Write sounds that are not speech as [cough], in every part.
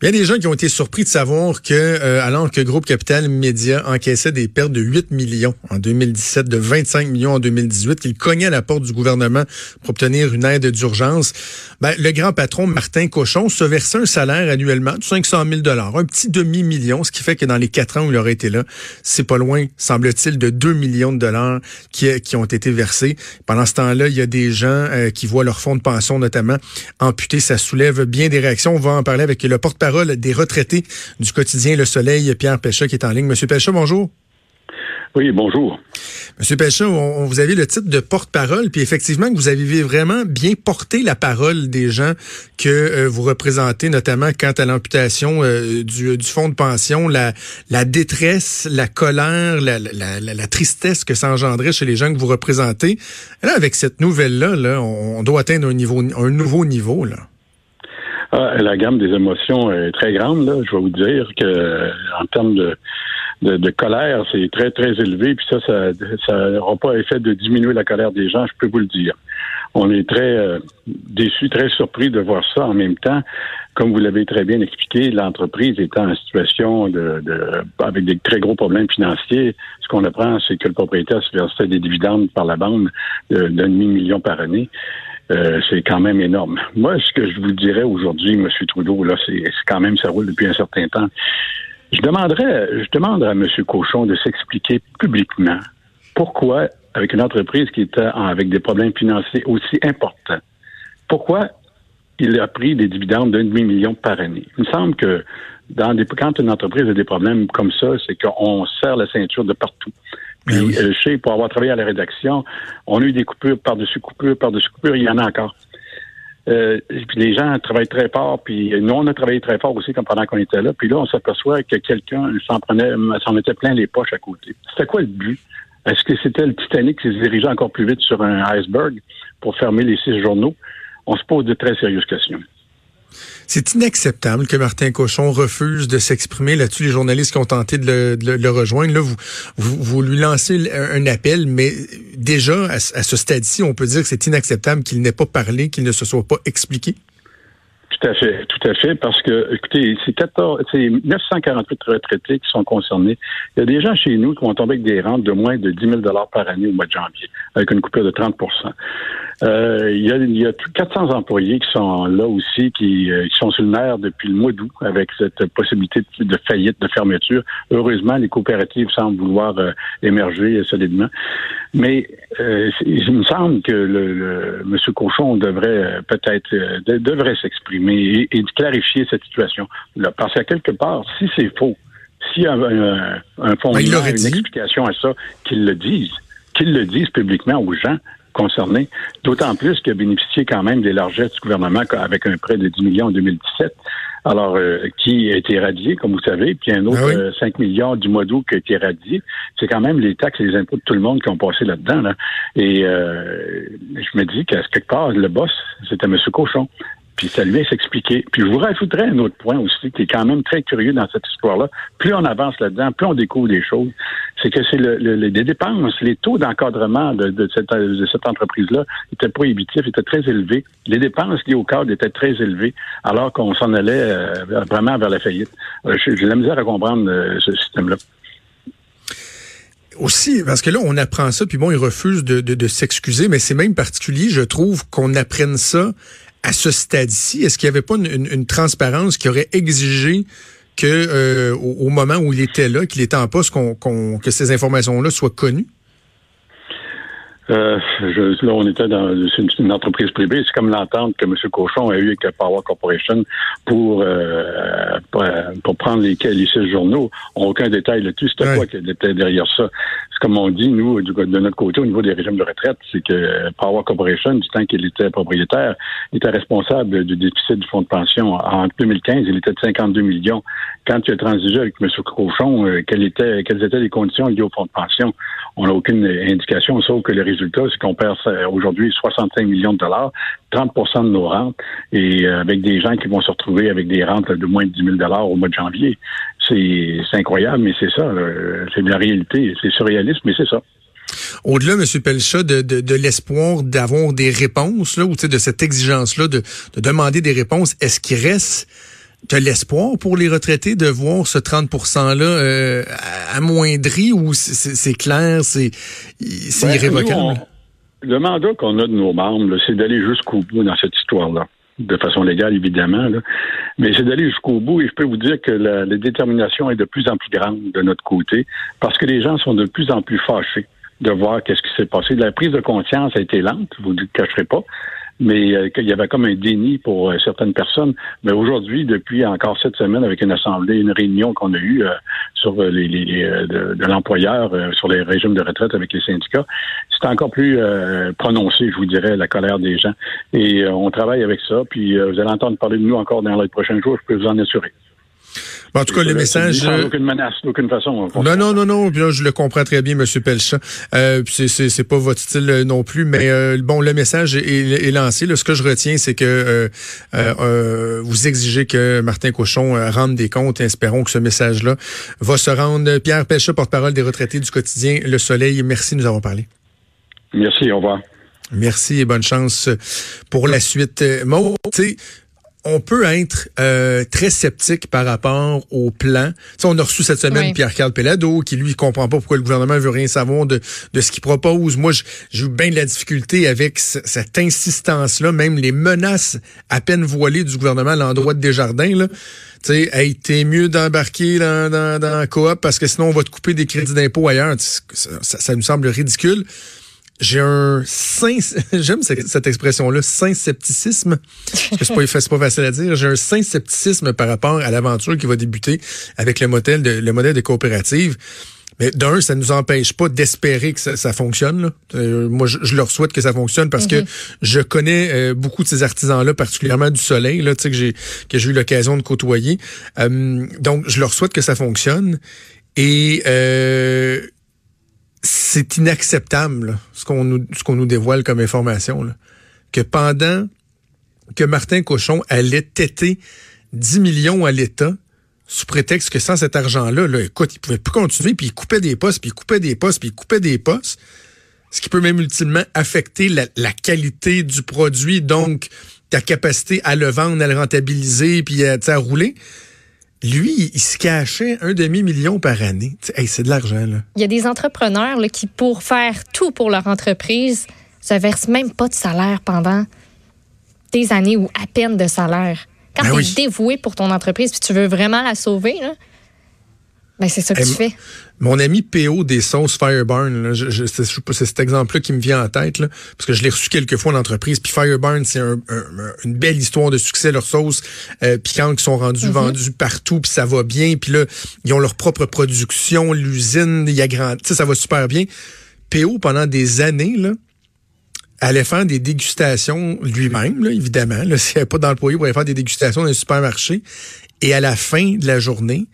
Il y a des gens qui ont été surpris de savoir que, euh, alors que Groupe Capital Média encaissait des pertes de 8 millions en 2017, de 25 millions en 2018, qu'il cognait à la porte du gouvernement pour obtenir une aide d'urgence, ben, le grand patron Martin Cochon se versait un salaire annuellement de 500 000 un petit demi-million, ce qui fait que dans les quatre ans où il aurait été là, c'est pas loin, semble-t-il, de 2 millions de dollars qui, qui ont été versés. Pendant ce temps-là, il y a des gens euh, qui voient leur fonds de pension notamment amputé. Ça soulève bien des réactions. On va en parler avec le porte parole des retraités du quotidien Le Soleil, Pierre Péchat, qui est en ligne. Monsieur Péchat, bonjour. Oui, bonjour. Monsieur Péchat, on, vous avez le titre de porte-parole, puis effectivement que vous avez vraiment bien porté la parole des gens que euh, vous représentez, notamment quant à l'amputation euh, du, fonds de pension, la, la détresse, la colère, la, la, la, tristesse que ça engendrait chez les gens que vous représentez. là, avec cette nouvelle-là, là, on, doit atteindre un, niveau, un nouveau niveau. Là. Ah, la gamme des émotions est très grande. Là. Je vais vous dire que en termes de, de, colère, c'est très, très élevé. Puis ça, ça n'aura pas effet de diminuer la colère des gens, je peux vous le dire. On est très euh, déçus, très surpris de voir ça. En même temps, comme vous l'avez très bien expliqué, l'entreprise étant en situation de, avec des très gros problèmes financiers, ce qu'on apprend, c'est que le propriétaire se versait des dividendes par la bande d'un demi-million par année. Euh, c'est quand même énorme. Moi, ce que je vous dirais aujourd'hui, M. Trudeau, là, c'est quand même, ça roule depuis un certain temps. Je demanderais, je demande à M. Cochon de s'expliquer publiquement pourquoi, avec une entreprise qui était avec des problèmes financiers aussi importants, pourquoi il a pris des dividendes d'un demi-million par année. Il me semble que dans des, quand une entreprise a des problèmes comme ça, c'est qu'on serre la ceinture de partout. Puis, ben euh, je sais, pour avoir travaillé à la rédaction, on a eu des coupures par-dessus coupures, par-dessus coupures, il y en a encore. Euh, puis les gens travaillent très fort, puis nous, on a travaillé très fort aussi comme pendant qu'on était là. Puis là, on s'aperçoit que quelqu'un s'en prenait, s'en mettait plein les poches à côté. C'était quoi le but? Est-ce que c'était le Titanic qui se dirigeait encore plus vite sur un iceberg pour fermer les six journaux? On se pose de très sérieuses questions. C'est inacceptable que Martin Cochon refuse de s'exprimer là-dessus. Les journalistes qui ont tenté de le, rejoindre, là, vous, vous, lui lancez un, appel, mais déjà, à, à ce stade-ci, on peut dire que c'est inacceptable qu'il n'ait pas parlé, qu'il ne se soit pas expliqué. Tout à fait, tout à fait, parce que, écoutez, c'est 14, c'est 948 retraités qui sont concernés. Il y a des gens chez nous qui vont tomber avec des rentes de moins de 10 000 par année au mois de janvier, avec une coupure de 30 euh, il, y a, il y a 400 employés qui sont là aussi, qui, euh, qui, sont sur le nerf depuis le mois d'août avec cette possibilité de, faillite, de fermeture. Heureusement, les coopératives semblent vouloir euh, émerger solidement. Mais euh, il me semble que le, le M. Cochon devrait peut-être devrait s'exprimer et, clarifier cette situation. Là, parce qu'à quelque part, si c'est faux, s'il y a un, un fondement, ben, une explication à ça, qu'ils le disent, qu'ils le disent publiquement aux gens, concernés, d'autant plus qu'il a bénéficié quand même des largesses du gouvernement avec un prêt de 10 millions en 2017, alors euh, qui a été éradié, comme vous savez, puis un autre 5 ah euh, millions du mois d'août qui a été éradié. C'est quand même les taxes et les impôts de tout le monde qui ont passé là-dedans. Là. Et euh, je me dis qu'à quelque part, le boss, c'était M. Cochon puis ça lui s'expliquer. Puis je vous rajouterais un autre point aussi qui est quand même très curieux dans cette histoire-là. Plus on avance là-dedans, plus on découvre des choses. C'est que c'est le, les dépenses, les taux d'encadrement de, cette, de cette entreprise-là étaient prohibitifs, étaient très élevés. Les dépenses liées au cadre étaient très élevées, alors qu'on s'en allait euh, vraiment vers la faillite. Euh, j'ai la misère à comprendre euh, ce système-là aussi, parce que là, on apprend ça, puis bon, il refuse de, de, de s'excuser, mais c'est même particulier, je trouve, qu'on apprenne ça à ce stade-ci, est-ce qu'il n'y avait pas une, transparence qui aurait exigé que euh, au, moment où il était là, qu'il était en poste, que ces informations-là soient connues? Euh, je, là, on était dans une, une entreprise privée. C'est comme l'entente que M. Cochon a eue avec Power Corporation pour, euh, pour, pour prendre les, les six journaux. On n'a aucun détail là-dessus. C'était Ouais. quoi qui était derrière ça? C'est comme on dit, nous, du, de notre côté, au niveau des régimes de retraite, c'est que Power Corporation, du temps qu'il était propriétaire, était responsable du déficit du fonds de pension. En 2015, il était de 52 millions. Quand il a transigé avec M. Cochon, euh, quelles, étaient, quelles étaient les conditions liées au fonds de pension? On n'a aucune indication, sauf que le résultat, c'est qu'on perd euh, aujourd'hui 65 millions de dollars, 30 de nos rentes, et euh, avec des gens qui vont se retrouver avec des rentes de moins de 10 000 dollars au mois de janvier. C'est incroyable, mais c'est ça. euh, C'est la réalité. C'est surréaliste, mais c'est ça. Au-delà, M. Pelcha, de, l'espoir d'avoir des réponses, là, ou de cette exigence-là de demander des réponses, est-ce qu'il reste de l'espoir pour les retraités de voir ce 30 %-là euh, amoindri ou c'est- clair, c'est Ben, irrévocable? nous, on- le mandat qu'on a de nos membres, c'est d'aller jusqu'au bout dans cette histoire-là. De façon légale, évidemment. là. Mais c'est d'aller jusqu'au bout et je peux vous dire que la, la détermination est de plus en plus grande de notre côté parce que les gens sont de plus en plus fâchés de voir qu'est-ce qui s'est passé. La prise de conscience a été lente, vous ne le cacherez pas, mais euh, qu'il y avait comme un déni pour euh, certaines personnes. Mais aujourd'hui, depuis encore cette semaine, avec une assemblée, une réunion qu'on a eue euh, sur euh, les, les- les, euh, de, de l'employeur, euh, sur les régimes de retraite avec les syndicats, c'est encore plus prononcé, je vous dirais, la colère des gens. Et on travaille avec ça. Puis vous allez entendre parler de nous encore dans les prochains jours, je peux vous en assurer. En tout cas, le message... Sans euh, aucune menace, d'aucune façon. Non, non, non, non. Puis là, je le comprends très bien, Monsieur Pelchat. Euh, c'est, c'est, c'est pas votre style euh, non plus, mais euh, bon, le message est, est lancé. Là, ce que je retiens, c'est que euh, euh, vous exigez que Martin Cochon rende des comptes. Espérons que ce message-là va se rendre. Pierre Pelchat, porte-parole des retraités du quotidien Le Soleil. Merci, nous avons parlé. Merci, au revoir. Merci et bonne chance pour la suite. Maud, on peut être euh, très sceptique par rapport au plan. Tu sais, on a reçu cette semaine Oui. Pierre-Carl Pellado, qui lui comprend pas pourquoi le gouvernement veut rien savoir de, de ce qu'il propose. Moi, j'ai eu bien de la difficulté avec ce- cette insistance-là, même les menaces à peine voilées du gouvernement à l'endroit de Desjardins. Là. Tu sais, hey, t'es mieux d'embarquer dans, dans, dans la coop parce que sinon on va te couper des crédits d'impôt ailleurs. Ça nous semble ridicule j'ai un sain, [laughs] j'aime cette, expression-là, sain scepticisme. Parce que c'est pas, pas facile à dire. J'ai un sain scepticisme par rapport à l'aventure qui va débuter avec le modèle de, le modèle de coopérative. Mais d'un, ça nous empêche pas d'espérer que ça, ça fonctionne. là. Euh, moi, je, je leur souhaite que ça fonctionne parce que je connais euh, beaucoup de ces artisans-là, particulièrement du soleil, là, tu sais, que j'ai que j'ai eu l'occasion de côtoyer. Euh, donc, je leur souhaite que ça fonctionne. Et euh, c'est inacceptable ce qu'on nous ce qu'on nous dévoile comme information que pendant que Martin Cochon allait têter 10 millions à l'État sous prétexte que sans cet argent-là, là, écoute, il pouvait plus continuer, puis il coupait des postes, puis il coupait des postes, puis il coupait des postes, ce qui peut même ultimement affecter la, qualité du produit, donc ta capacité à le vendre, à le rentabiliser, puis à, à rouler. Lui, il se cachait un demi-million par année. Hey, c'est de l'argent, là. Il y a des entrepreneurs là, qui, pour faire tout pour leur entreprise, se versent même pas de salaire pendant des années ou à peine de salaire. Quand Ben tu es oui. dévoué pour ton entreprise puis tu veux vraiment la sauver, là, ben c'est ça que tu fais. Mon ami PO des sauces Fireburn, là, je, je- c'est cet exemple-là qui me vient en tête, là, parce que je l'ai reçu quelques fois en entreprise. Puis Fireburn, c'est un- un- une belle histoire de succès, leurs sauces euh, piquantes qui sont rendues, vendues partout, puis ça va bien. Puis là, ils ont leur propre production, l'usine, il y a grand, ça va super bien. PO, pendant des années, là, allait faire des dégustations lui-même, là, évidemment. Là, [laughs] s'il n'y avait pas d'employé pour aller faire des dégustations dans un supermarché. Et à la fin de la journée, il-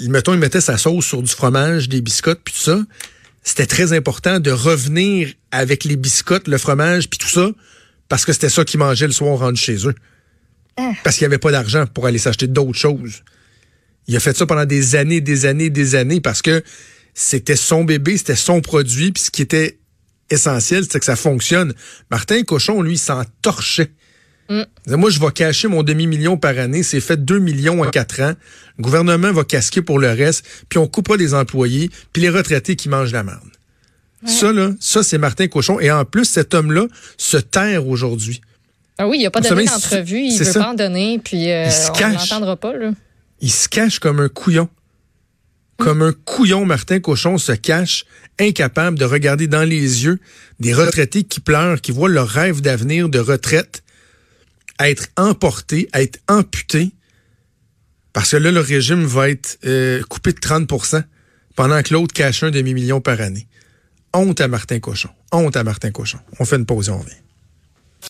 mettons, il mettait sa sauce sur du fromage, des biscottes, puis tout ça. C'était très important de revenir avec les biscottes, le fromage, puis tout ça, parce que c'était ça qu'ils mangeaient le soir rendu chez eux. Parce qu'il n'y avait pas d'argent pour aller s'acheter d'autres choses. Il a fait ça pendant des années, des années, des années, parce que c'était son bébé, c'était son produit, puis ce qui était essentiel, c'était que ça fonctionne. Martin Cochon, lui, il s'en torchait. Disait, Moi, je vais cacher mon demi-million par année. C'est fait 2 millions en 4 ans. Le gouvernement va casquer pour le reste, puis on coupera des employés, puis les retraités qui mangent la merde. Ça, là, ça, c'est Martin Cochon. Et en plus, cet homme-là se terre aujourd'hui. Ah oui, il n'a pas donné d'entrevue, il c'est veut ça. pas en donner, puis euh, Il se on cache. l'entendra pas. Là. Il se cache comme un couillon. Comme un couillon, Martin Cochon se cache, incapable de regarder dans les yeux des retraités qui pleurent, qui voient leur rêve d'avenir de retraite être emporté, être amputé, parce que là, le régime va être euh, coupé de 30% pendant que l'autre cache un demi-million par année. Honte à Martin Cochon. Honte à Martin Cochon. On fait une pause et on revient.